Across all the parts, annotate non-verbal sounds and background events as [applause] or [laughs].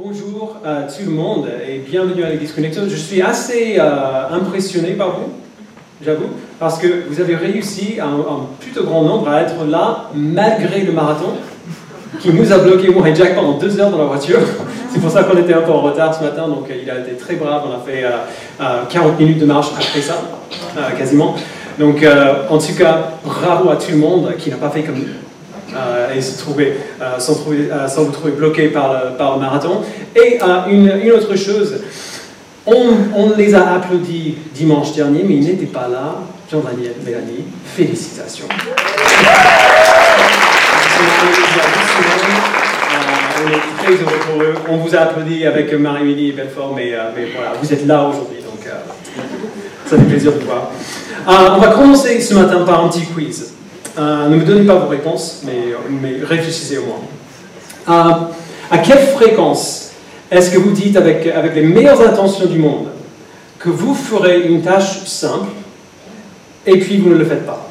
Bonjour à tout le monde et bienvenue à l'Église. Je suis assez euh, impressionné par vous, j'avoue, parce que vous avez réussi un, plutôt grand nombre à être là malgré le marathon qui nous a bloqué, moi et Jack, pendant deux heures dans la voiture. [laughs] C'est pour ça qu'on était un peu en retard ce matin, donc euh, il a été très brave. On a fait euh, euh, 40 minutes de marche après ça, quasiment. Donc, en tout cas, bravo à tout le monde qui n'a pas fait comme et se trouver, euh, euh, sans vous trouver bloqué par le, marathon. Et euh, une, autre chose, on, les a applaudis dimanche dernier, mais ils n'étaient pas là. Jean-Daniel, Mélanie, félicitations. Euh, on vous a applaudi avec Marie-Émilie et Belfort, mais, euh, vous êtes là aujourd'hui, donc euh, ça fait plaisir de vous voir. Euh, on va commencer ce matin par un petit quiz. Euh, ne me donnez pas vos réponses, mais, réfléchissez au moins. Euh, à quelle fréquence est-ce que vous dites avec, les meilleures intentions du monde que vous ferez une tâche simple et puis vous ne le faites pas?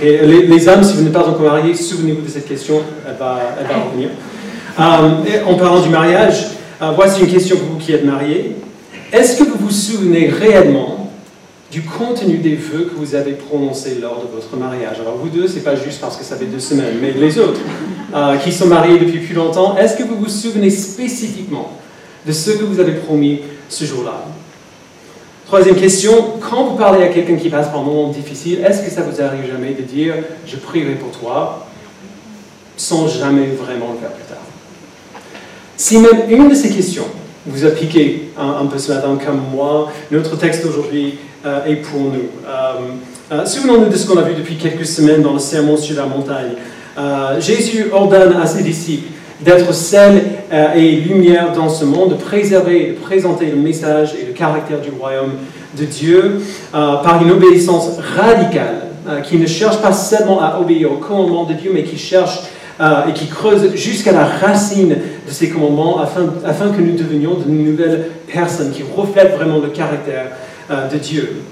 Les, les hommes, si vous n'êtes pas encore mariés, souvenez-vous de cette question, elle va, revenir. Euh, en parlant du mariage, voici une question pour vous qui êtes mariés. Est-ce que vous vous souvenez réellement du contenu des vœux que vous avez prononcés lors de votre mariage. Alors vous deux, c'est pas juste parce que ça fait deux semaines, mais les autres euh, qui sont mariés depuis plus longtemps, est-ce que vous vous souvenez spécifiquement de ce que vous avez promis ce jour-là? Troisième question, quand vous parlez à quelqu'un qui passe par un moment difficile, est-ce que ça vous arrive jamais de dire je prierai pour toi sans jamais vraiment le faire plus tard? Si même une de ces questions vous a piqué un, un peu ce matin comme moi, notre texte aujourd'hui euh, est pour nous. Euh, euh, Souvenons-nous de ce qu'on a vu depuis quelques semaines dans le sermon sur la montagne. Euh, Jésus ordonne à ses disciples d'être sel euh, et lumière dans ce monde, de préserver et de présenter le message et le caractère du royaume de Dieu euh, par une obéissance radicale euh, qui ne cherche pas seulement à obéir aux commandements de Dieu, mais qui cherche euh, et qui creuse jusqu'à la racine de ces commandements afin, afin que nous devenions de nouvelles personnes qui reflètent vraiment le caractère euh, de Dieu.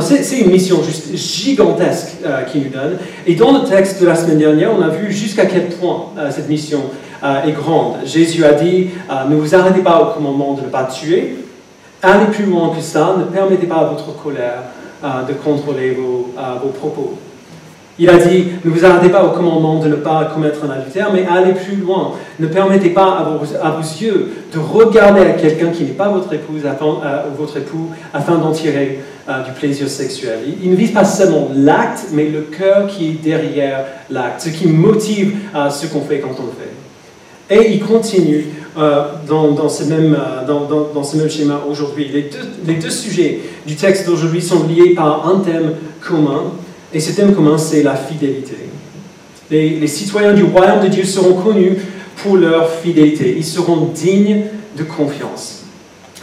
C'est une mission juste gigantesque euh, qu'il nous donne. Et dans le texte de la semaine dernière, on a vu jusqu'à quel point euh, cette mission euh, est grande. Jésus a dit, euh, ne vous arrêtez pas au commandement de ne pas tuer, allez plus loin que ça, ne permettez pas à votre colère euh, de contrôler euh, vos propos. Il a dit, ne vous arrêtez pas au commandement de ne pas commettre un adultère, mais allez plus loin. Ne permettez pas à vos, yeux de regarder à quelqu'un qui n'est pas votre épouse, afin, euh, ou votre époux, afin d'en tirer euh, du plaisir sexuel. Il, ne vise pas seulement l'acte, mais le cœur qui est derrière l'acte, ce qui motive euh, ce qu'on fait quand on le fait. Et il continue euh, dans, ce même, schéma aujourd'hui. Les deux sujets du texte d'aujourd'hui sont liés par un thème commun, et ce thème commun, c'est la fidélité. Les, citoyens du royaume de Dieu seront connus pour leur fidélité. Ils seront dignes de confiance.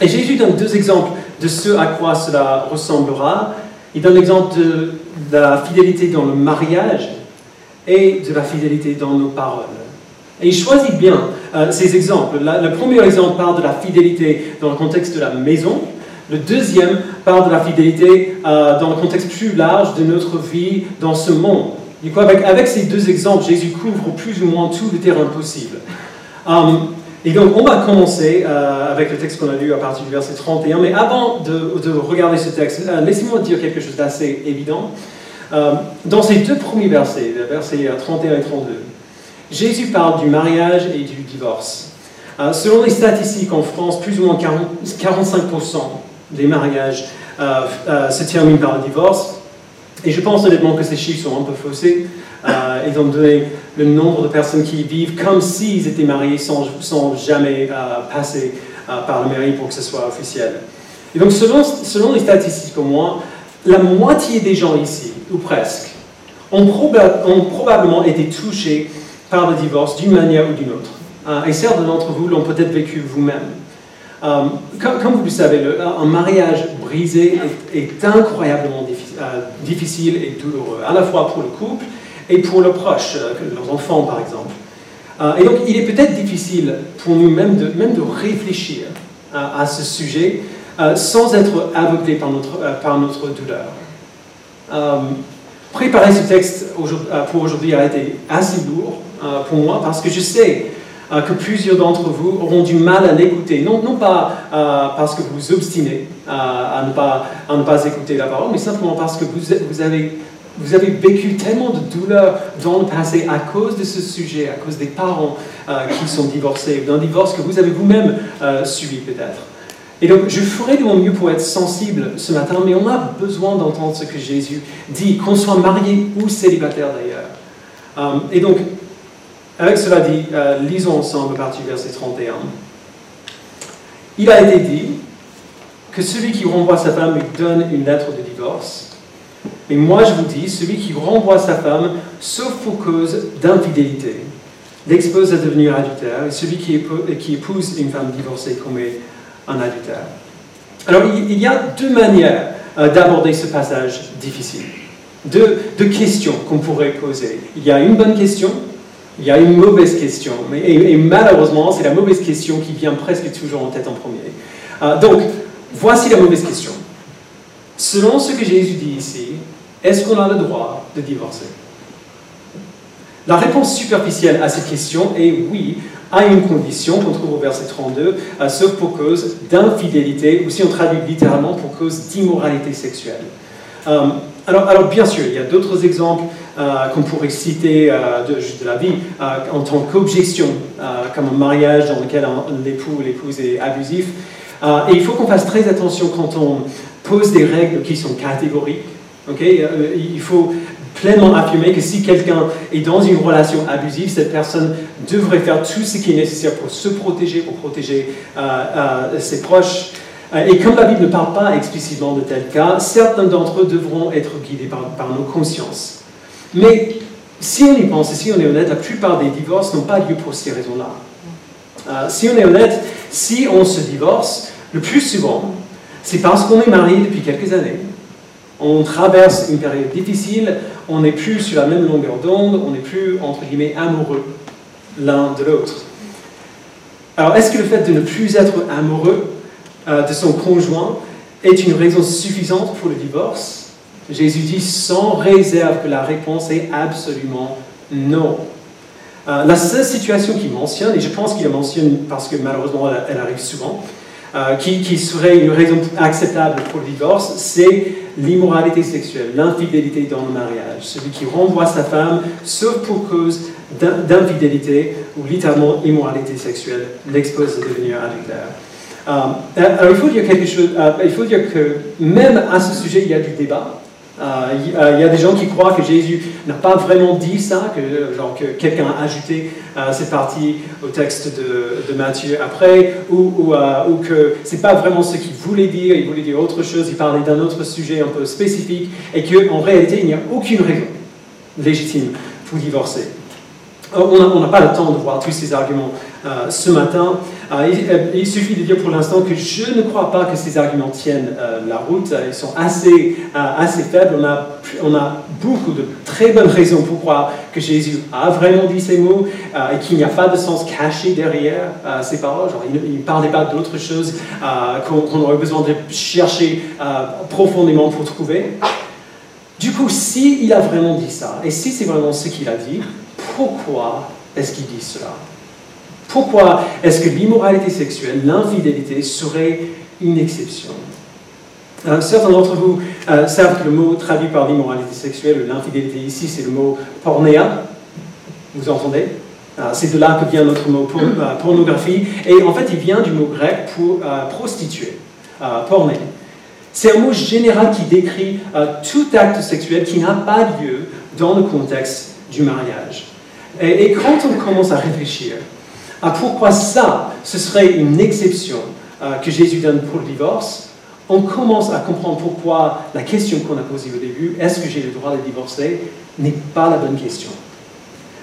Et Jésus donne deux exemples de ce à quoi cela ressemblera. Il donne l'exemple de, de la fidélité dans le mariage et de la fidélité dans nos paroles. Et il choisit bien euh, ces exemples. La- le premier exemple parle de la fidélité dans le contexte de la maison. Le deuxième parle de la fidélité euh, dans le contexte plus large de notre vie dans ce monde. Du coup, avec, ces deux exemples, Jésus couvre plus ou moins tout le terrain possible. Um, et donc, on va commencer euh, avec le texte qu'on a lu à partir du verset 31. Mais avant de, de regarder ce texte, euh, laissez-moi dire quelque chose d'assez évident. Euh, dans ces deux premiers versets, les versets euh, 31 et 32, Jésus parle du mariage et du divorce. Euh, selon les statistiques en France, plus ou moins 40 45% des mariages euh, euh, se terminent par le divorce. Et je pense honnêtement que ces chiffres sont un peu faussés, euh, étant donné le nombre de personnes qui vivent comme s'ils étaient mariés sans, sans jamais euh, passer par la mairie pour que ce soit officiel. Et donc, selon, selon les statistiques au moins, la moitié des gens ici, ou presque, ont, proba- ont probablement été touchés par le divorce d'une manière ou d'une autre. Et certains d'entre vous l'ont peut-être vécu vous-même. Euh, comme, vous le savez, un mariage brisé est, incroyablement euh, difficile et douloureux, à la fois pour le couple et pour le proche, euh, leurs enfants par exemple. Et donc, il est peut-être difficile pour nous même de, même de réfléchir à ce sujet sans être aveuglé par notre, par notre douleur. Préparer ce texte pour aujourd'hui a été assez lourd pour moi parce que je sais euh, que plusieurs d'entre vous auront du mal à l'écouter. Non, pas euh, parce que vous obstinez à, ne pas, à ne pas écouter la parole, mais simplement parce que vous, vous, avez, vous avez vécu tellement de douleur dans le passé à cause de ce sujet, à cause des parents qui sont divorcés, d'un divorce que vous avez vous-même subi peut-être. Et donc, je ferai de mon mieux pour être sensible ce matin, mais on a besoin d'entendre ce que Jésus dit, qu'on soit marié ou célibataire d'ailleurs. Euh, et donc, avec cela dit, euh, lisons ensemble partie verset 31. Il a été dit que celui qui renvoie sa femme lui donne une lettre de divorce. Mais moi je vous dis, celui qui renvoie sa femme, sauf pour cause d'infidélité, l'expose à devenir adultère, et celui qui, épouse une femme divorcée commet un adultère. Alors il y a deux manières euh, d'aborder ce passage difficile de, questions qu'on pourrait poser. Il y a une bonne question, il y a une mauvaise question. Et, malheureusement, c'est la mauvaise question qui vient presque toujours en tête en premier. Euh, donc, voici la mauvaise question. Selon ce que Jésus dit ici, est-ce qu'on a le droit de divorcer? La réponse superficielle à cette question est oui, à une condition qu'on trouve au verset 32, euh, sauf pour cause d'infidélité, ou si on traduit littéralement pour cause d'immoralité sexuelle. Euh, alors, bien sûr, il y a d'autres exemples qu'on pourrait citer euh, de, la vie en tant qu'objection, comme un mariage dans lequel l'époux ou l'épouse est abusif. et il faut qu'on fasse très attention quand on pose des règles qui sont catégoriques. il faut pleinement affirmer que si quelqu'un est dans une relation abusive, cette personne devrait faire tout ce qui est nécessaire pour se protéger, pour protéger ses proches. Euh, et comme la Bible ne parle pas explicitement de tel cas, certains d'entre eux devront être guidés par, nos consciences. Mais si on y pense et si on est honnête, la plupart des divorces n'ont pas lieu pour ces raisons-là. Euh, si on est honnête, si on se divorce, le plus souvent, c'est parce qu'on est marié depuis quelques années. On traverse une période difficile, on n'est plus sur la même longueur d'onde, on n'est plus, entre guillemets, amoureux l'un de l'autre. Alors, est-ce que le fait de ne plus être amoureux euh, de son conjoint est une raison suffisante pour le divorce? Jésus dit sans réserve que la réponse est absolument non. Euh, la seule situation qu'il mentionne, et je pense qu'il la mentionne parce que malheureusement elle, arrive souvent, euh, qui, serait une raison acceptable pour le divorce, c'est l'immoralité sexuelle, l'infidélité dans le mariage. Celui qui renvoie sa femme, sauf pour cause d'infidélité ou littéralement immoralité sexuelle, l'expose à devenir adultère. Euh, alors il faut dire quelque chose, il faut dire que même à ce sujet, il y a du débat. Il y a des gens qui croient que Jésus n'a pas vraiment dit ça, que, genre, que quelqu'un a ajouté cette partie au texte de, Matthieu après, ou, ou, que c'est pas vraiment ce qu'il voulait dire, il voulait dire autre chose, il parlait d'un autre sujet un peu spécifique, et qu'en réalité, il n'y a aucune raison légitime pour divorcer. On n'a pas le temps de voir tous ces arguments ce matin, euh, euh, il, suffit de dire pour l'instant que je ne crois pas que ces arguments tiennent euh, la route. Ils sont assez, assez faibles. On a, on a beaucoup de très bonnes raisons pour croire que Jésus a vraiment dit ces mots et qu'il n'y a pas de sens caché derrière ces paroles. Il ne parlait pas d'autre chose qu'on aurait besoin de chercher profondément pour trouver. Du coup, s'il il a vraiment dit ça, et si c'est vraiment ce qu'il a dit, pourquoi est-ce qu'il dit cela? Pourquoi est-ce que l'immoralité sexuelle, l'infidélité, serait une exception? Euh, Certains d'entre vous euh, savent que le mot traduit par l'immoralité sexuelle, l'infidélité ici, c'est le mot pornéa. Vous entendez? Euh, C'est de là que vient notre mot pornographie. Et en fait, il vient du mot grec pour prostituer, porné. C'est un mot général qui décrit tout acte sexuel qui n'a pas lieu dans le contexte du mariage. Et quand on commence à réfléchir à pourquoi ça, ce serait une exception euh, que Jésus donne pour le divorce, on commence à comprendre pourquoi la question qu'on a posée au début, est-ce que j'ai le droit de divorcer, n'est pas la bonne question.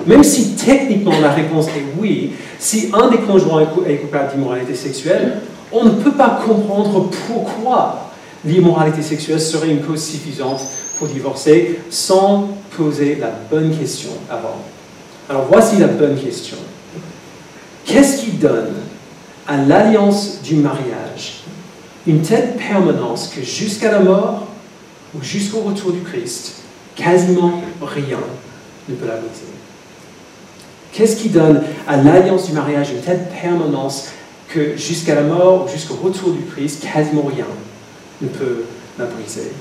Même si techniquement la réponse est oui, si un des conjoints est coupable d'immoralité sexuelle, on ne peut pas comprendre pourquoi l'immoralité sexuelle serait une cause suffisante pour divorcer sans poser la bonne question avant. Alors voici la bonne question. Qu'est-ce qui donne à l'alliance du mariage une telle permanence que jusqu'à la mort ou jusqu'au retour du Christ, quasiment rien ne peut la briser Qu'est-ce qui donne à l'alliance du mariage une telle permanence que jusqu'à la mort ou jusqu'au retour du Christ, quasiment rien ne peut la briser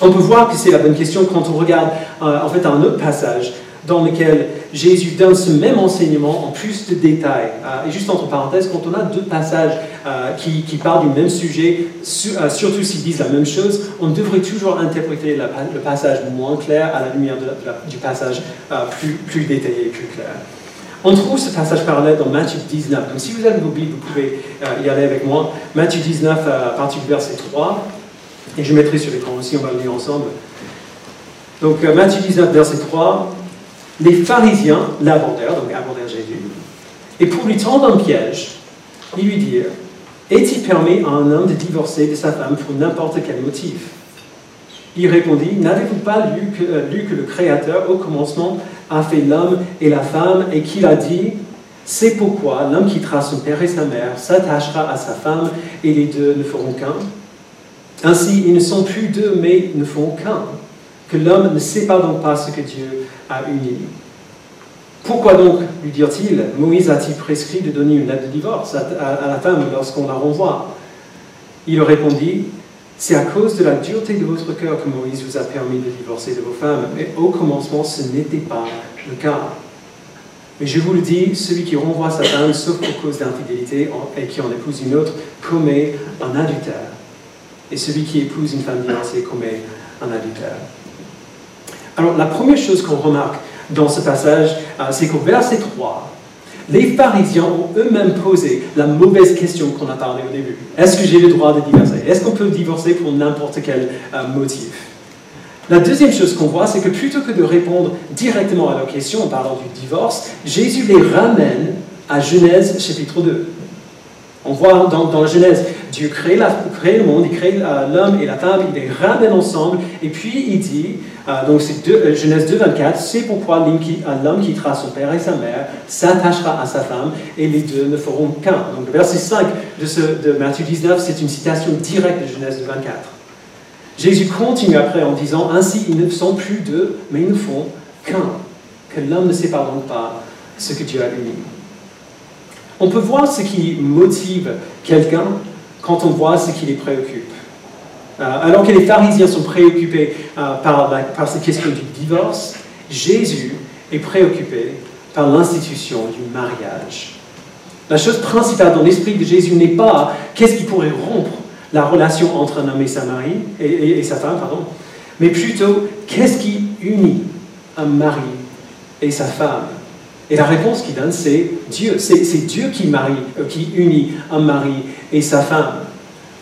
On peut voir que c'est la bonne question quand on regarde euh, en fait un autre passage dans lequel Jésus donne ce même enseignement en plus de détails. Euh, et juste entre parenthèses, quand on a deux passages euh, qui, parlent du même sujet, euh, surtout s'ils disent la même chose, on devrait toujours interpréter le passage moins clair à la lumière du passage plus, plus détaillé plus clair. On trouve ce passage parallèle dans Matthieu 19. Donc si vous avez vos Bibles, vous pouvez y aller avec moi. Matthieu 19, à partir du verset 3. Et je mettrai sur l'écran aussi, on va le lire ensemble. Donc Matthieu 19, verset 3 les pharisiens l'abordèrent, donc abordèrent Jésus, et pour lui tendre un piège, ils lui dirent Est-il permis à un homme de divorcer de sa femme pour n'importe quel motif? Il répondit N'avez-vous pas lu que, euh, lu que, le Créateur, au commencement, a fait l'homme et la femme et qu'il a dit C'est pourquoi l'homme quittera son père et sa mère, s'attachera à sa femme et les deux ne feront qu'un? Ainsi, ils ne sont plus deux, mais ne font qu'un. Que l'homme ne sépare donc pas ce que Dieu à uni. Pourquoi donc, lui dirent-ils, Moïse a-t-il prescrit de donner une lettre de divorce à, la femme lorsqu'on la renvoie? Il répondit, c'est à cause de la dureté de votre cœur que Moïse vous a permis de divorcer de vos femmes, mais au commencement ce n'était pas le cas. Mais je vous le dis, celui qui renvoie sa femme, sauf pour cause d'infidélité, et qui en épouse une autre, commet un adultère. Et celui qui épouse une femme divorcée commet un adultère. Alors, la première chose qu'on remarque dans ce passage, euh, c'est qu'au verset 3, les pharisiens ont eux-mêmes posé la mauvaise question qu'on a parlé au début. Est-ce que j'ai le droit de divorcer? Est-ce qu'on peut divorcer pour n'importe quel euh, motif? La deuxième chose qu'on voit, c'est que plutôt que de répondre directement à leur question en parlant du divorce, Jésus les ramène à Genèse chapitre 2. On voit dans, dans la Genèse, Dieu crée, le monde, il crée euh, l'homme et la femme, il les ramène ensemble, et puis il dit, euh, donc c'est euh, Genèse 2, 24, c'est pourquoi l'homme quittera son père et sa mère, s'attachera à sa femme, et les deux ne feront qu'un. Donc le verset 5 de, ce, de Matthieu 19, c'est une citation directe de Genèse 2, 24. Jésus continue après en disant, ainsi ils ne sont plus deux, mais ils ne font qu'un, que l'homme ne sépare donc pas ce que Dieu a uni. On peut voir ce qui motive quelqu'un quand on voit ce qui les préoccupe. Euh, alors que les pharisiens sont préoccupés euh, par, par cette question du divorce, Jésus est préoccupé par l'institution du mariage. La chose principale dans l'esprit de Jésus n'est pas qu'est-ce qui pourrait rompre la relation entre un homme et sa, mari, sa femme, pardon, mais plutôt qu'est-ce qui unit un mari et sa femme. Et la réponse qu'il donne, c'est Dieu. C'est Dieu qui, marie, euh, qui unit un mari et sa femme.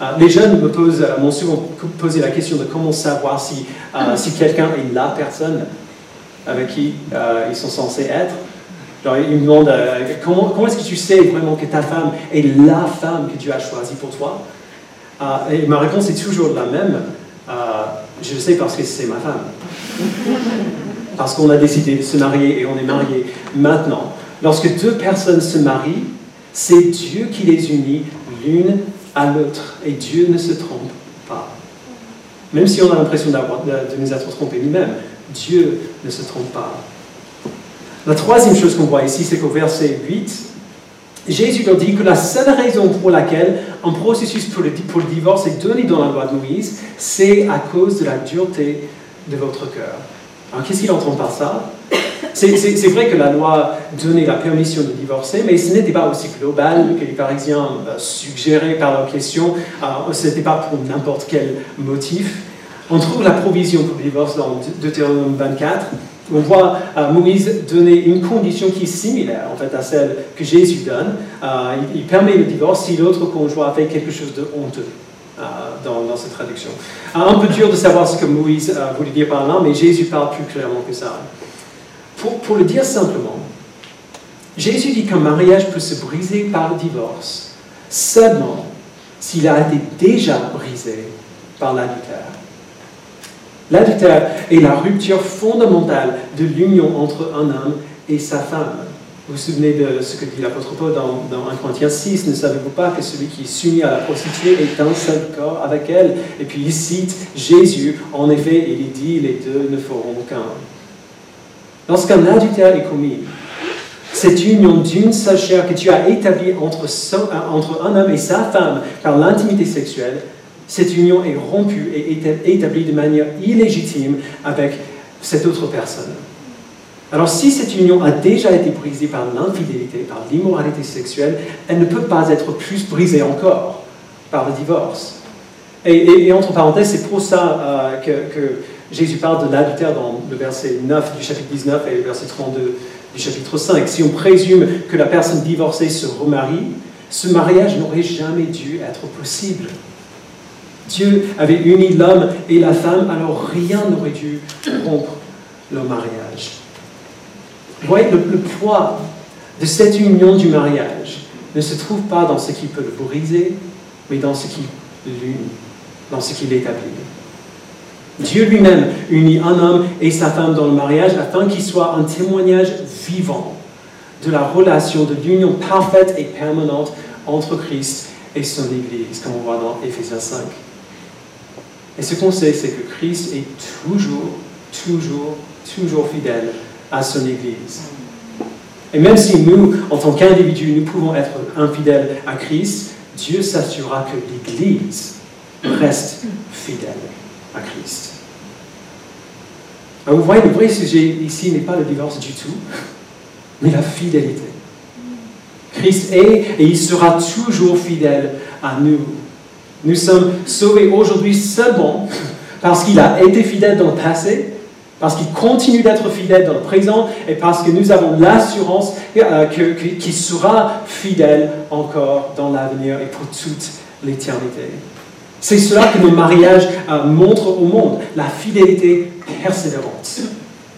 Euh, les jeunes me posent, euh, m'ont souvent posé la question de comment savoir si, si quelqu'un est la personne avec qui ils sont censés être. ils me demandent comment, comment est-ce que tu sais vraiment que ta femme est la femme que Dieu a choisie pour toi? Et ma réponse est toujours la même. je le sais parce que c'est ma femme parce qu'on a décidé de se marier et on est mariés maintenant. Lorsque deux personnes se marient, c'est Dieu qui les unit l'une à l'autre. Et Dieu ne se trompe pas. Même si on a l'impression de, nous être trompés nous-mêmes, Dieu ne se trompe pas. La troisième chose qu'on voit ici, c'est qu'au verset 8, Jésus leur dit que la seule raison pour laquelle un processus pour le divorce est donné dans la loi de Moïse, c'est à cause de la dureté de votre cœur. Alors qu'est-ce qu'il entend par ça? C'est vrai que la loi donnait la permission de divorcer, mais ce n'était pas aussi global que les Parisiens euh, suggéraient par leur question. Ce n'était pas pour n'importe quel motif. On trouve la provision pour le divorce dans Deutéronome 24. On voit euh, Moïse donner une condition qui est similaire en fait à celle que Jésus donne. Euh, il, il, permet le divorce si l'autre conjoint fait quelque chose de honteux. Euh, dans, cette traduction. Un peu dur de savoir ce que Moïse voulait dire par là, mais Jésus parle plus clairement que ça. Pour, pour le dire simplement, Jésus dit qu'un mariage peut se briser par le divorce seulement s'il a été déjà brisé par l'adultère. L'adultère est la rupture fondamentale de l'union entre un homme et sa femme. Vous vous souvenez de ce que dit l'apôtre Paul dans, dans 1 Corinthiens 6, ne savez-vous pas que celui qui soumis à la prostituée est un seul corps avec elle? Et puis il cite Jésus, en effet, il dit, les deux ne feront qu'un. Lorsqu'un adultère est commis, cette union d'une seule chair que tu as établie entre, entre un homme et sa femme par l'intimité sexuelle, cette union est rompue et établie de manière illégitime avec cette autre personne. Alors si cette union a déjà été brisée par l'infidélité, par l'immoralité sexuelle, elle ne peut pas être plus brisée encore par le divorce. Et, entre parenthèses, c'est pour ça euh, que, Jésus parle de l'adultère dans le verset 9 du chapitre 19 et le verset 32 du chapitre 5. Si on présume que la personne divorcée se remarie, ce mariage n'aurait jamais dû être possible. Dieu avait uni l'homme et la femme, alors rien n'aurait dû rompre leur mariage. Vous voyez, le, poids de cette union du mariage ne se trouve pas dans ce qui peut le briser, mais dans ce qui l'unit, dans ce qui l'établit. Dieu lui-même unit un homme et sa femme dans le mariage afin qu'il soit un témoignage vivant de la relation, de l'union parfaite et permanente entre Christ et son Église, comme on voit dans Éphésiens 5. Et ce qu'on sait, c'est que Christ est toujours, toujours, toujours fidèle à son Église. Et même si nous, en tant qu'individus, nous pouvons être infidèles à Christ, Dieu s'assurera que l'Église reste fidèle à Christ. Vous voyez, le vrai sujet ici n'est pas le divorce du tout, mais la fidélité. Christ est et il sera toujours fidèle à nous. Nous sommes sauvés aujourd'hui seulement parce qu'il a été fidèle dans le passé, parce qu'il continue d'être fidèle dans le présent et parce que nous avons l'assurance euh, qu'il sera fidèle encore dans l'avenir et pour toute l'éternité. C'est cela que nos mariages euh, montrent au monde, la fidélité persévérante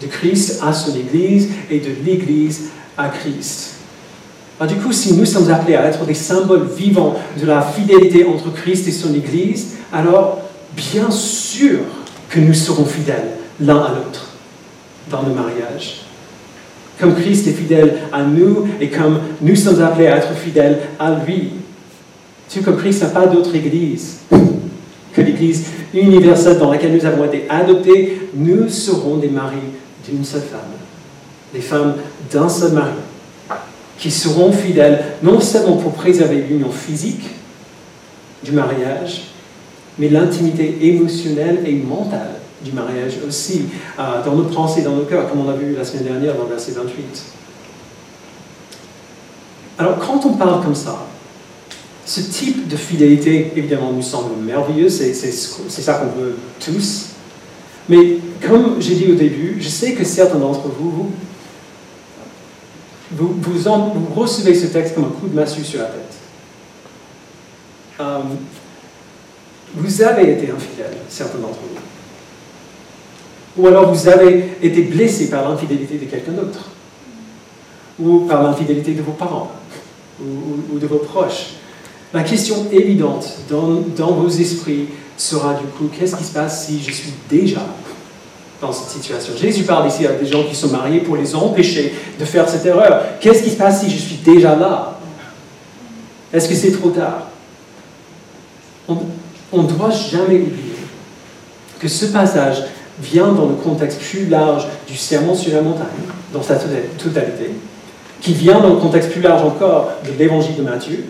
de Christ à son Église et de l'Église à Christ. du coup, si nous sommes appelés à être des symboles vivants de la fidélité entre Christ et son Église, alors bien sûr que nous serons fidèles l'un à l'autre dans nos mariages. Comme Christ est fidèle à nous et comme nous sommes appelés à être fidèles à lui. Tu comme Christ n'a pas d'autre Église que l'Église universelle dans laquelle nous avons été adoptés, nous serons des maris d'une seule femme, des femmes d'un seul mari, qui seront fidèles non seulement pour préserver l'union physique du mariage, mais l'intimité émotionnelle et mentale du mariage aussi, euh, dans nos pensées, dans nos cœurs, comme on a vu la semaine dernière dans le verset 28. Alors, quand on parle comme ça, ce type de fidélité, évidemment, nous semble merveilleux, c'est ça qu'on veut tous. Mais comme j'ai dit au début, je sais que certains d'entre vous, vous, recevez ce texte comme un coup de massue sur la tête. Euh, vous avez été infidèle, certains d'entre vous. Ou alors vous avez été blessé par l'infidélité de quelqu'un d'autre. Ou par l'infidélité de vos parents. ou de vos proches. La question évidente dans, vos esprits sera du coup, qu'est-ce qui se passe si je suis déjà dans cette situation? Jésus parle ici à des gens qui sont mariés pour les empêcher de faire cette erreur. Qu'est-ce qui se passe si je suis déjà là? Est-ce que c'est trop tard? On ne doit jamais oublier que ce passage vient dans le contexte plus large du sermon sur la montagne, dans sa totalité, qui vient dans le contexte plus large encore de l'évangile de Matthieu,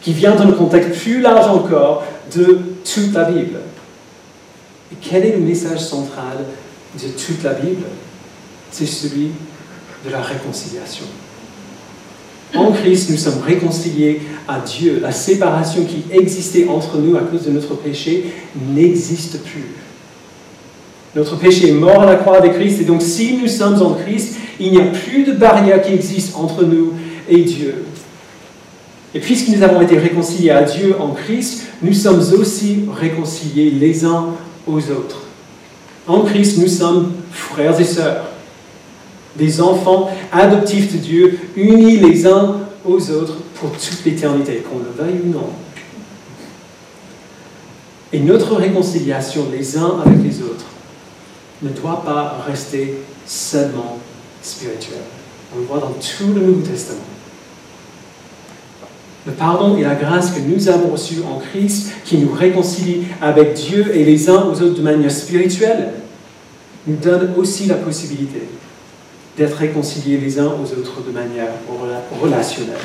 qui vient dans le contexte plus large encore de toute la Bible. Et quel est le message central de toute la Bible? C'est celui de la réconciliation. En Christ, nous sommes réconciliés à Dieu. La séparation qui existait entre nous à cause de notre péché n'existe plus. Notre péché est mort à la croix avec Christ, et donc si nous sommes en Christ, il n'y a plus de barrière qui existe entre nous et Dieu. Et puisque nous avons été réconciliés à Dieu en Christ, nous sommes aussi réconciliés les uns aux autres. En Christ, nous sommes frères et sœurs, des enfants adoptifs de Dieu, unis les uns aux autres pour toute l'éternité, qu'on le veuille ou non. Et notre réconciliation les uns avec les autres ne doit pas rester seulement spirituelle. On le voit dans tout le Nouveau Testament le pardon et la grâce que nous avons reçus en Christ, qui nous réconcilie avec Dieu et les uns aux autres de manière spirituelle, nous donne aussi la possibilité d'être réconciliés les uns aux autres de manière relationnelle.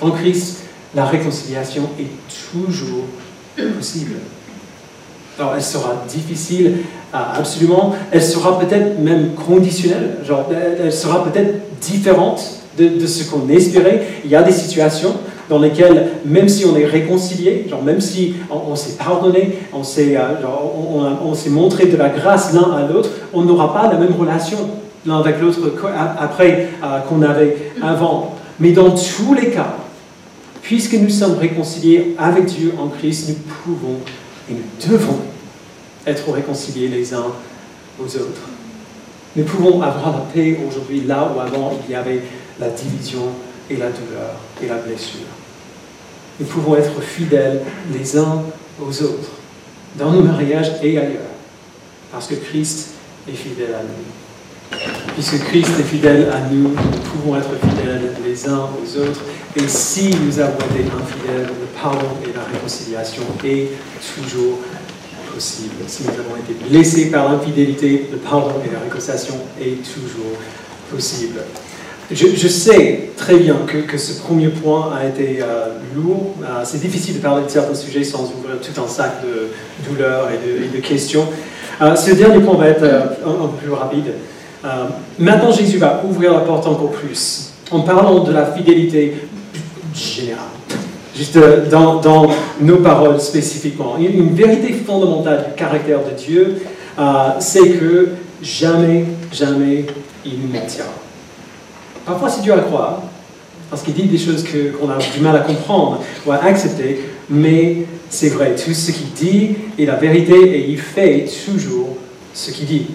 En Christ, la réconciliation est toujours possible. Alors, elle sera difficile, absolument. Elle sera peut-être même conditionnelle. Genre, elle sera peut-être différente de, ce qu'on espérait. Il y a des situations dans lesquelles, même si on est réconcilié, genre même si on, s'est pardonné, on s'est, euh, on, s'est montré de la grâce l'un à l'autre, on n'aura pas la même relation l'un avec l'autre après euh, qu'on avait avant. Mais dans tous les cas, puisque nous sommes réconciliés avec Dieu en Christ, nous pouvons et nous devons être réconciliés les uns aux autres. Nous pouvons avoir la paix aujourd'hui là où avant il y avait la division et la douleur et la blessure. Nous pouvons être fidèles les uns aux autres, dans nos mariages et ailleurs, parce que Christ est fidèle à nous. Puisque Christ est fidèle à nous, nous pouvons être fidèles les uns aux autres. Et si nous avons été infidèles, le pardon et la réconciliation est toujours possible. Si nous avons été blessés par l'infidélité, le pardon et la réconciliation est toujours possible. Je, sais très bien que, ce premier point a été euh, lourd. Euh, c'est difficile de parler de certains sujets sans ouvrir tout un sac de douleurs et de, questions. Euh, ce dernier point va être un, un, peu plus rapide. Maintenant, Jésus va ouvrir la porte encore plus en parlant de la fidélité générale. Juste dans, dans nos paroles spécifiquement. Une, vérité fondamentale du caractère de Dieu, c'est que jamais, jamais il nous mentira. Parfois, c'est dur à croire, parce qu'il dit des choses qu'on a du mal à comprendre ou à accepter, mais c'est vrai, tout ce qu'il dit est la vérité et il fait toujours ce qu'il dit.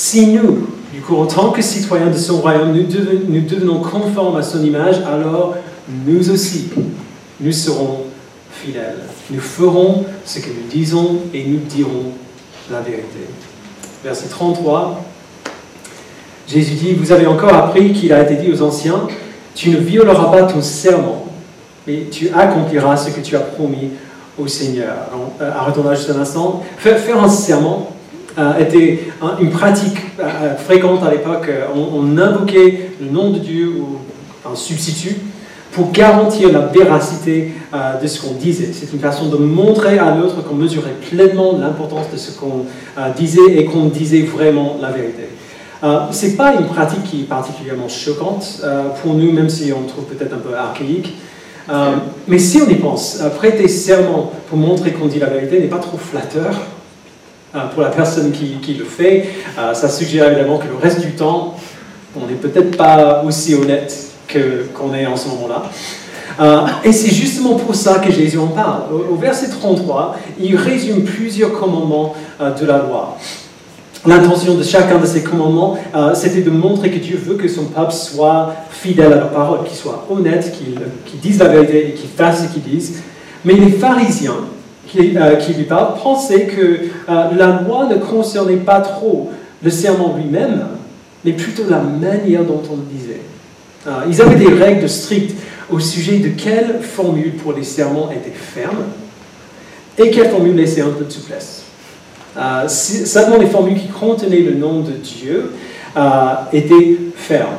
Si nous, du coup, en tant que citoyens de son royaume, nous, devenons conformes à son image, alors nous aussi, nous serons fidèles. Nous ferons ce que nous disons et nous dirons la vérité. Verset 33. Jésus dit, vous avez encore appris qu'il a été dit aux anciens, tu ne violeras pas ton serment, mais tu accompliras ce que tu as promis au Seigneur. Euh, arrêtons là juste un instant. Faire, un serment était une pratique euh, fréquente à l'époque. On, invoquait le nom de Dieu ou un substitut pour garantir la véracité de ce qu'on disait. C'est une façon de montrer à l'autre qu'on mesurait pleinement l'importance de ce qu'on disait et qu'on disait vraiment la vérité. Euh, ce n'est pas une pratique qui est particulièrement choquante euh, pour nous, même si on trouve peut-être un peu archaïque. Euh, mais si on y pense, prêter serment pour montrer qu'on dit la vérité n'est pas trop flatteur pour la personne qui, le fait. ça suggère évidemment que le reste du temps, on n'est peut-être pas aussi honnête qu'on est en ce moment-là. et c'est justement pour ça que Jésus en parle. Au, verset 33, il résume plusieurs commandements de la loi. L'intention de chacun de ces commandements, euh, c'était de montrer que Dieu veut que son peuple soit fidèle à la parole, qu'il soit honnête, qu'il dise la vérité et qu'il fasse ce qu'il disent. Mais les pharisiens qui, euh, lui parlent pensaient que euh, la loi ne concernait pas trop le serment lui-même, mais plutôt la manière dont on le disait. ils avaient des règles strictes au sujet de quelle formule pour les serments était ferme et quelle formule laissait un peu de souplesse. Euh, seulement les formules qui contenaient le nom de Dieu euh, étaient fermes.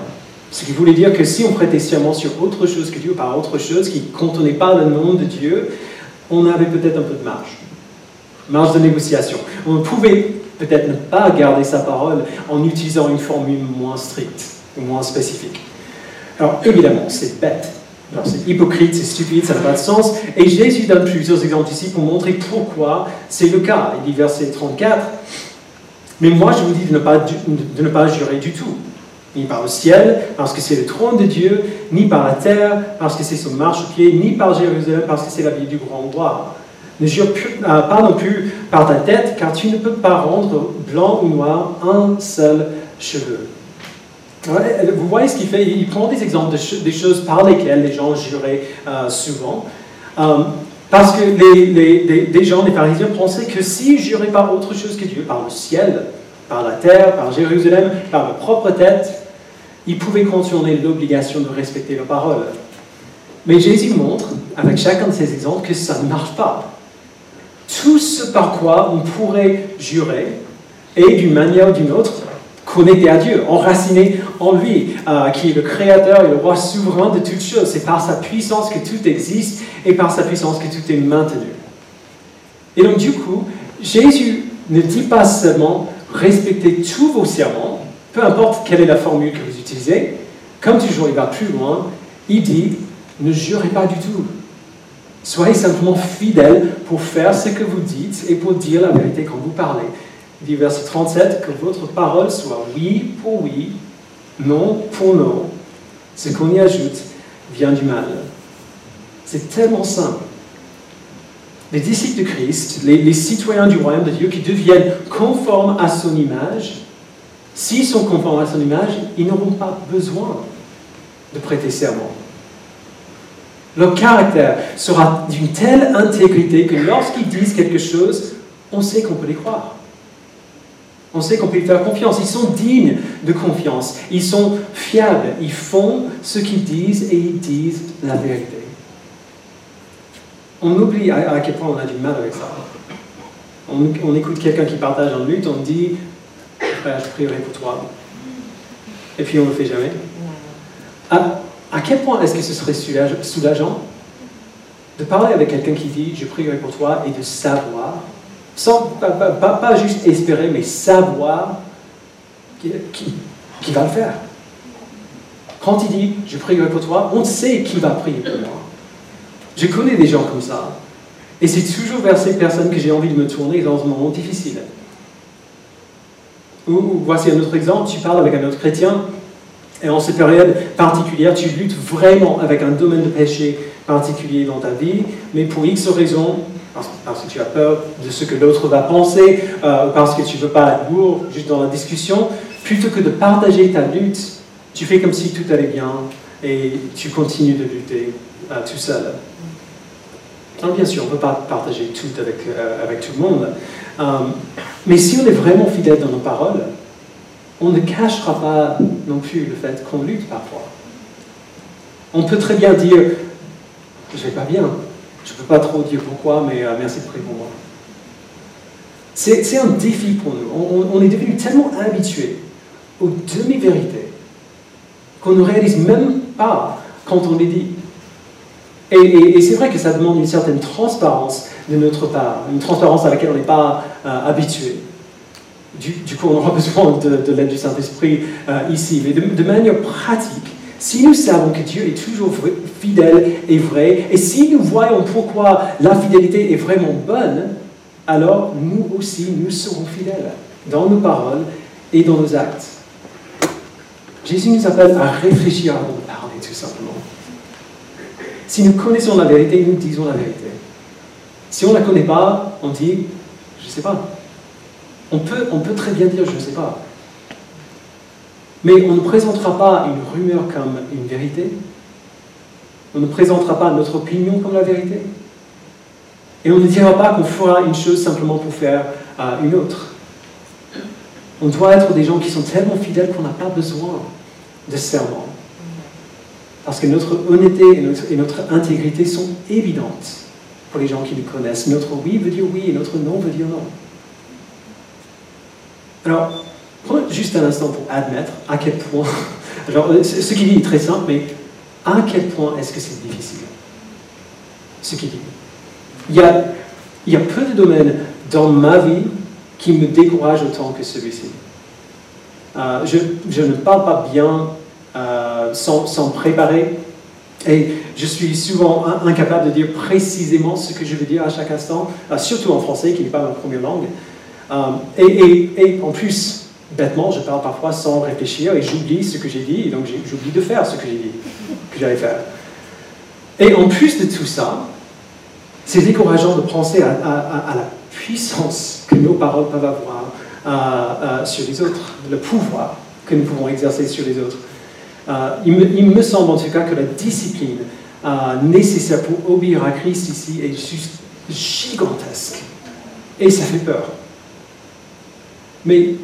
Ce qui voulait dire que si on prêtait serment sur autre chose que Dieu, par autre chose qui ne contenait pas le nom de Dieu, on avait peut-être un peu de marge, marge de négociation. On pouvait peut-être ne pas garder sa parole en utilisant une formule moins stricte moins spécifique. Alors évidemment, c'est bête c'est hypocrite, c'est stupide, ça n'a pas de sens. Et Jésus donne plusieurs exemples ici pour montrer pourquoi c'est le cas. Il dit verset 34, mais moi je vous dis de ne pas, de ne pas jurer du tout, ni par le ciel, parce que c'est le trône de Dieu, ni par la terre, parce que c'est son marchepied, ni par Jérusalem, parce que c'est la ville du grand roi. Ne jure euh, pas non plus par ta tête, car tu ne peux pas rendre blanc ou noir un seul cheveu. Vous voyez ce qu'il fait? Il prend des exemples de des choses par lesquelles les gens juraient euh, souvent. Euh, parce que les, les, gens, les pharisiens, pensaient que s'ils juraient par autre chose que Dieu, par le ciel, par la terre, par Jérusalem, par leur propre tête, ils pouvaient contourner l'obligation de respecter leur parole. Mais Jésus montre, avec chacun de ces exemples, que ça ne marche pas. Tout ce par quoi on pourrait jurer, et d'une manière ou d'une autre, connecté à Dieu, enraciné en lui, euh, qui est le créateur et le roi souverain de toutes choses. C'est par sa puissance que tout existe et par sa puissance que tout est maintenu. Et donc du coup, Jésus ne dit pas seulement respectez tous vos serments, peu importe quelle est la formule que vous utilisez, comme toujours il va plus loin, il dit ne jurez pas du tout. Soyez simplement fidèles pour faire ce que vous dites et pour dire la vérité quand vous parlez. Il dit verset 37 que votre parole soit oui pour oui, non pour non. Ce qu'on y ajoute vient du mal. C'est tellement simple. Les disciples de Christ, les citoyens du royaume de Dieu qui deviennent conformes à son image, s'ils sont conformes à son image, ils n'auront pas besoin de prêter serment. Leur caractère sera d'une telle intégrité que lorsqu'ils disent quelque chose, on sait qu'on peut les croire. On sait qu'on peut y faire confiance. Ils sont dignes de confiance. Ils sont fiables. Ils font ce qu'ils disent et ils disent la vérité. On oublie à, quel point on a du mal avec ça. On, écoute quelqu'un qui partage en lutte, on dit Je prierai pour toi. Et puis on ne le fait jamais. À, quel point est-ce que ce serait soulageant de parler avec quelqu'un qui dit Je prierai pour toi et de savoir sans pas, juste espérer, mais savoir qui, qui, va le faire. Quand il dit je prierai pour toi, on sait qui va prier pour moi. Je connais des gens comme ça. Et c'est toujours vers ces personnes que j'ai envie de me tourner dans un moment difficile. Ou voici un autre exemple, tu parles avec un autre chrétien, et en cette période particulière, tu luttes vraiment avec un domaine de péché particulier dans ta vie, mais pour X raisons, parce, que tu as peur de ce que l'autre va penser, euh, parce que tu ne veux pas être lourd juste dans la discussion, plutôt que de partager ta lutte, tu fais comme si tout allait bien et tu continues de lutter euh, tout seul. Bien sûr, on ne peut pas partager tout avec, euh, avec tout le monde, mais si on est vraiment fidèle dans nos paroles, on ne cachera pas non plus le fait qu'on lutte parfois. On peut très bien dire, je ne vais pas bien, je ne peux pas trop dire pourquoi, mais euh, merci de prier pour moi. C'est un défi pour nous. On, est devenu tellement habitué aux demi-vérités qu'on ne réalise même pas quand on les dit. Et, c'est vrai que ça demande une certaine transparence de notre part, une transparence à laquelle on n'est pas euh, habitué. Du, coup, on aura [laughs] besoin de, l'aide du Saint-Esprit euh, ici. Mais de manière pratique, si nous savons que Dieu est toujours fidèle et vrai, et si nous voyons pourquoi la fidélité est vraiment bonne, alors nous aussi, nous serons fidèles dans nos paroles et dans nos actes. Jésus nous appelle à réfléchir avant de parler, tout simplement. Si nous connaissons la vérité, nous disons la vérité. Si on ne la connaît pas, on dit, je ne sais pas. On peut, très bien dire, je ne sais pas. Mais on ne présentera pas une rumeur comme une vérité. On ne présentera pas notre opinion comme la vérité. Et on ne dira pas qu'on fera une chose simplement pour faire euh, une autre. On doit être des gens qui sont tellement fidèles qu'on n'a pas besoin de serment. Parce que notre honnêteté et notre, intégrité sont évidentes pour les gens qui nous connaissent. Notre oui veut dire oui et notre non veut dire non. Alors, Prenez juste un instant pour admettre à quel point, [laughs] alors ce qu'il dit est très simple, mais à quel point est-ce que c'est difficile? Ce qu'il dit. Il y, a, il y a peu de domaines dans ma vie qui me découragent autant que celui-ci. Euh, je, je, ne parle pas bien euh, sans, sans, préparer et je suis souvent incapable de dire précisément ce que je veux dire à chaque instant, euh, surtout en français qui n'est pas ma première langue. Et, et, en plus, bêtement, je parle parfois sans réfléchir et j'oublie ce que j'ai dit, donc j'oublie de faire ce que j'ai dit, que j'allais faire. Et en plus de tout ça, c'est décourageant de penser à, la puissance que nos paroles peuvent avoir sur les autres, le pouvoir que nous pouvons exercer sur les autres. Euh, il, me, semble en tout cas que la discipline euh, nécessaire pour obéir à Christ ici est juste gigantesque. Et ça fait peur. Mais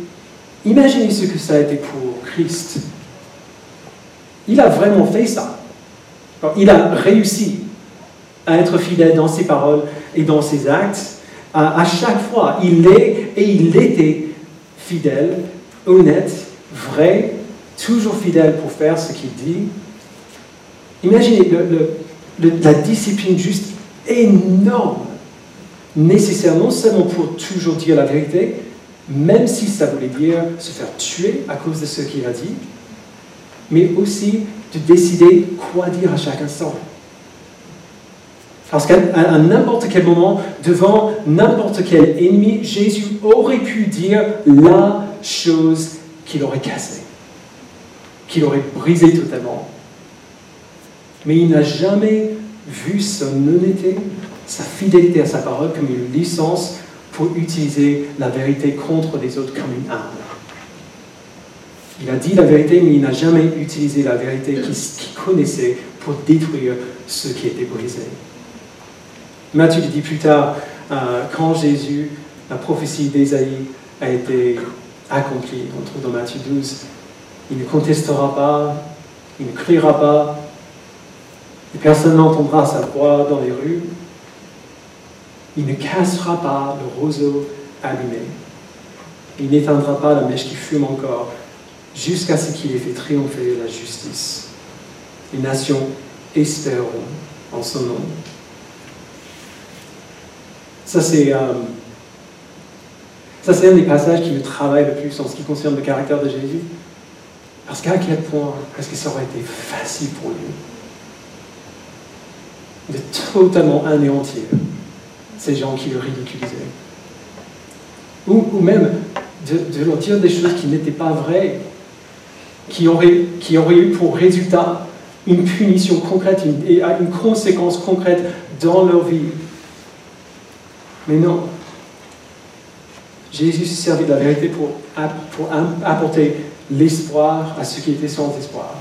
Imaginez ce que ça a été pour Christ. Il a vraiment fait ça. Il a réussi à être fidèle dans ses paroles et dans ses actes. À, chaque fois, il est et il était fidèle, honnête vrai, toujours fidèle pour faire ce qu'il dit. Imaginez la discipline juste énorme, nécessaire non seulement pour toujours dire la vérité, même si ça voulait dire se faire tuer à cause de ce qu'il a dit, mais aussi de décider quoi dire à chaque instant. Parce qu'à n'importe quel moment, devant n'importe quel ennemi, Jésus aurait pu dire la chose qu'il aurait cassée, qu'il aurait brisé totalement. Mais il n'a jamais vu son honnêteté, sa fidélité à sa parole comme une licence pour utiliser la vérité contre les autres comme une arme. Il a dit la vérité, mais il n'a jamais utilisé la vérité qu'il connaissait pour détruire ce qui était brisé. Matthieu dit plus tard, euh, quand Jésus, la prophétie d'Ésaïe a été accomplie, on trouve dans Matthieu 12, il ne contestera pas, il ne criera pas, et personne n'entendra sa voix dans les rues, il ne cassera pas le roseau allumé, il n'éteindra pas la mèche qui fume encore, jusqu'à ce qu'il ait fait triompher la justice. Les nations espéreront en son nom. Ça, c'est euh, ça, c'est un des passages qui me travaille le plus en ce qui concerne le caractère de Jésus. Parce qu'à quel point est-ce que ça aurait été facile pour lui de totalement anéantir ces gens qui le ridiculisaient? Ou, même de, leur dire des choses qui n'étaient pas vraies, qui auraient, qui auraient eu pour résultat une punition concrète une, et une conséquence concrète dans leur vie. Mais non. Jésus s'est servi de la vérité pour, pour apporter l'espoir à ceux qui étaient sans espoir,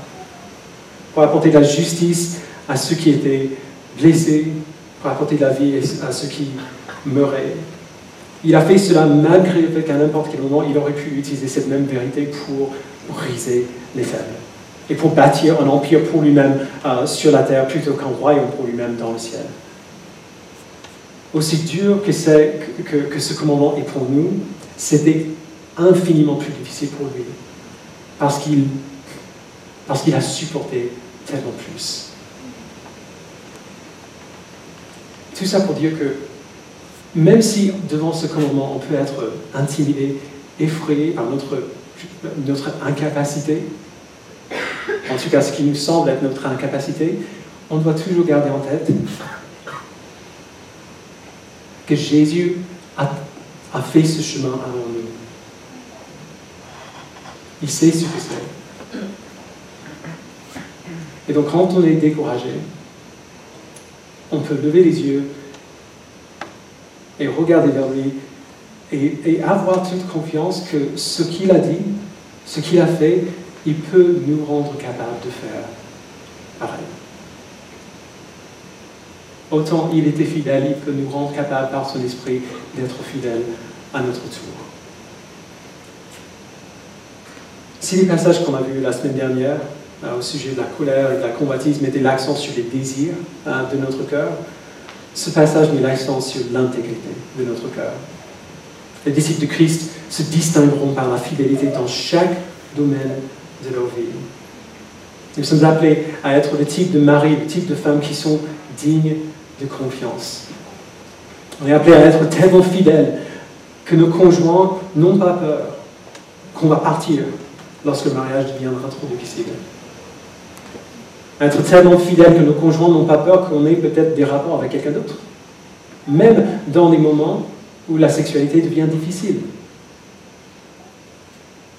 pour apporter de la justice à ceux qui étaient blessés, pour apporter de la vie à ceux qui meuraient. Il a fait cela malgré le fait qu'à n'importe quel moment, il aurait pu utiliser cette même vérité pour briser les faibles et pour bâtir un empire pour lui-même euh, sur la terre plutôt qu'un royaume pour lui-même dans le ciel aussi dur que, ce commandement est pour nous, c'était infiniment plus difficile pour lui. Parce qu'il parce qu'il a supporté tellement plus. Tout ça pour dire que même si devant ce commandement on peut être intimidé, effrayé par notre, notre incapacité, en tout cas ce qui nous semble être notre incapacité, on doit toujours garder en tête que Jésus a, fait ce chemin avant nous. Il sait ce que c'est. Et donc quand on est découragé, on peut lever les yeux et regarder vers lui et, avoir toute confiance que ce qu'il a dit, ce qu'il a fait, il peut nous rendre capables de faire pareil. Autant il était fidèle, il peut nous rendre capables par son esprit d'être fidèles à notre tour. Si les passages qu'on a vus la semaine dernière euh, au sujet de la colère et de la convoitise mettaient l'accent sur les désirs euh, de notre cœur, ce passage met l'accent sur l'intégrité de notre cœur. Les disciples de Christ se distingueront par la fidélité dans chaque domaine de leur vie. Nous sommes appelés à être le type de mari, le type de femme qui sont dignes de confiance. On est appelé à être tellement fidèles que nos conjoints n'ont pas peur qu'on va partir lorsque le mariage deviendra trop difficile. Être tellement fidèles que nos conjoints n'ont pas peur qu'on ait peut-être des rapports avec quelqu'un d'autre. Même dans les moments où la sexualité devient difficile.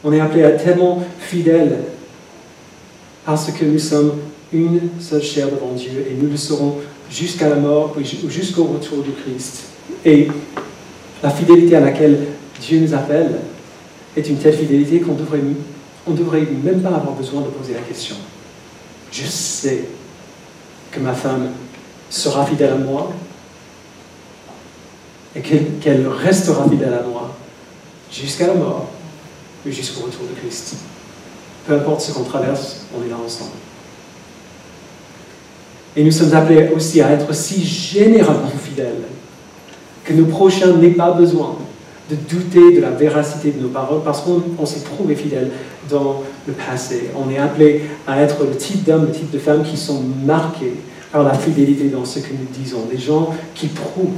On est appelé à être tellement fidèles parce que nous sommes une seule chair devant Dieu et nous le serons jusqu'à la mort ou jusqu'au retour du Christ. Et la fidélité à laquelle Dieu nous appelle est une telle fidélité qu'on devrait, on ne devrait même pas avoir besoin de poser la question. Je sais que ma femme sera fidèle à moi et qu'elle restera fidèle à moi jusqu'à la mort ou jusqu'au retour de Christ. Peu importe ce qu'on traverse, on est là ensemble. Et nous sommes appelés aussi à être si généralement fidèles que nos prochains n'aient pas besoin de douter de la véracité de nos paroles parce qu'on s'est prouvé fidèle dans le passé. On est appelé à être le type d'homme, le type de femme qui sont marqués par la fidélité dans ce que nous disons. Des gens qui prouvent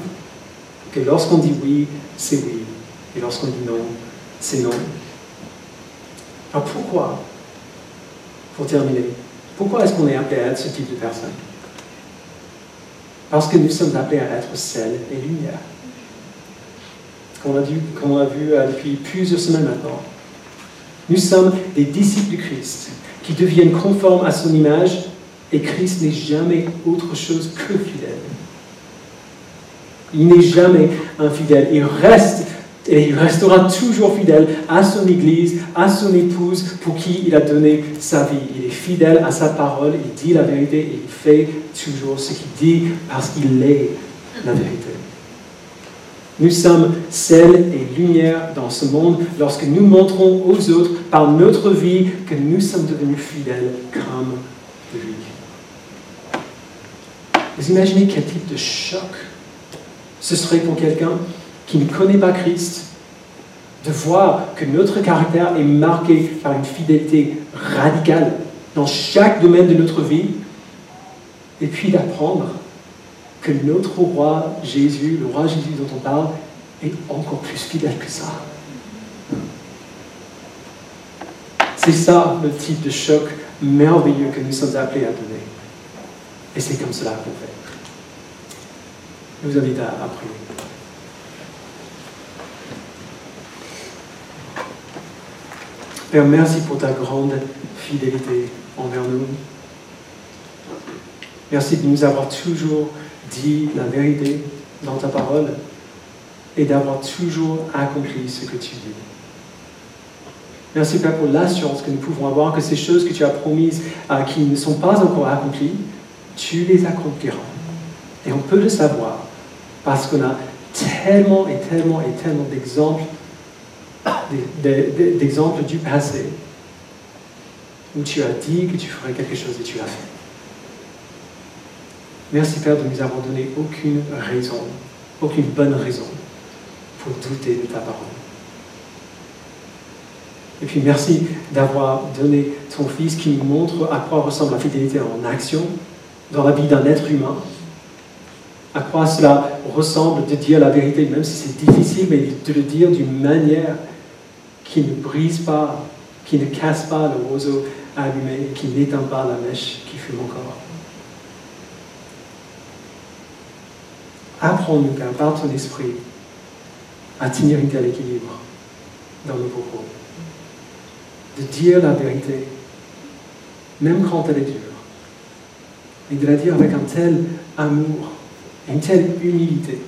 que lorsqu'on dit oui, c'est oui. Et lorsqu'on dit non, c'est non. Alors pourquoi, pour terminer, pourquoi est-ce qu'on est appelé à être ce type de personne? Parce que nous sommes appelés à être sel et lumière comme on a, vu euh, depuis plusieurs semaines maintenant. Nous sommes des disciples du Christ qui deviennent conformes à son image et Christ n'est jamais autre chose que fidèle. Il n'est jamais infidèle. Il reste et il restera toujours fidèle à son Église, à son épouse pour qui il a donné sa vie. Il est fidèle à sa parole, il dit la vérité et il fait toujours ce qu'il dit parce qu'il est la vérité. Nous sommes sel et lumière dans ce monde lorsque nous montrons aux autres par notre vie que nous sommes devenus fidèles comme lui. Vous imaginez quel type de choc ce serait pour quelqu'un qui ne connaît pas Christ de voir que notre caractère est marqué par une fidélité radicale dans chaque domaine de notre vie et puis d'apprendre que notre roi Jésus, le roi Jésus dont on parle, est encore plus fidèle que ça. C'est ça le type de choc merveilleux que nous sommes appelés à donner. Et c'est comme cela qu'on fait. Je vous invite à, à prier. Père, merci pour ta grande fidélité envers nous. Merci de nous avoir toujours dit la vérité dans ta parole et d'avoir toujours accompli ce que tu dis. Merci Père pour l'assurance que nous pouvons avoir que ces choses que tu as promises euh, qui ne sont pas encore accomplies, tu les accompliras. Et on peut le savoir parce qu'on a tellement et tellement et tellement d'exemples d'exemples du passé où tu as dit que tu ferais quelque chose et tu as fait. Merci Père de nous avoir donné aucune raison, aucune bonne raison pour douter de ta parole. Et puis merci d'avoir donné ton Fils qui nous montre à quoi ressemble la fidélité en action dans la vie d'un être humain, à quoi cela ressemble de dire la vérité, même si c'est difficile, mais de le dire d'une manière qui ne brise pas, qui ne casse pas le roseau allumé, qui n'éteint pas la mèche qui fume encore. Apprends-nous, par ton esprit, à tenir un tel équilibre dans nos propos. De dire la vérité, même quand elle est dure. Et de la dire avec un tel amour, une telle humilité,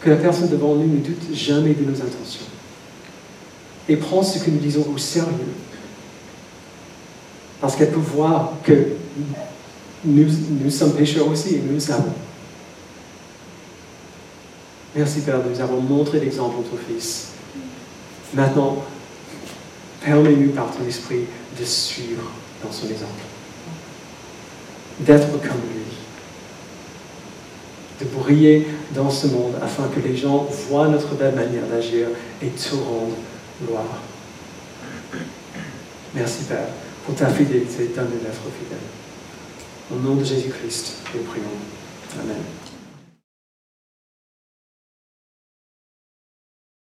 que la personne devant nous ne doute jamais de nos intentions. Et prend ce que nous disons au sérieux. Parce qu'elle peut voir que nous, nous sommes pécheurs aussi et nous le savons. Merci Père de nous avoir montré l'exemple de ton Fils. Maintenant, permets-nous par ton esprit de suivre dans son exemple. D'être comme lui. De briller dans ce monde afin que les gens voient notre belle manière d'agir et te rendent gloire. Merci Père pour ta fidélité, donne-nous d'être fidèle. Au nom de Jésus-Christ, nous prions. Amen.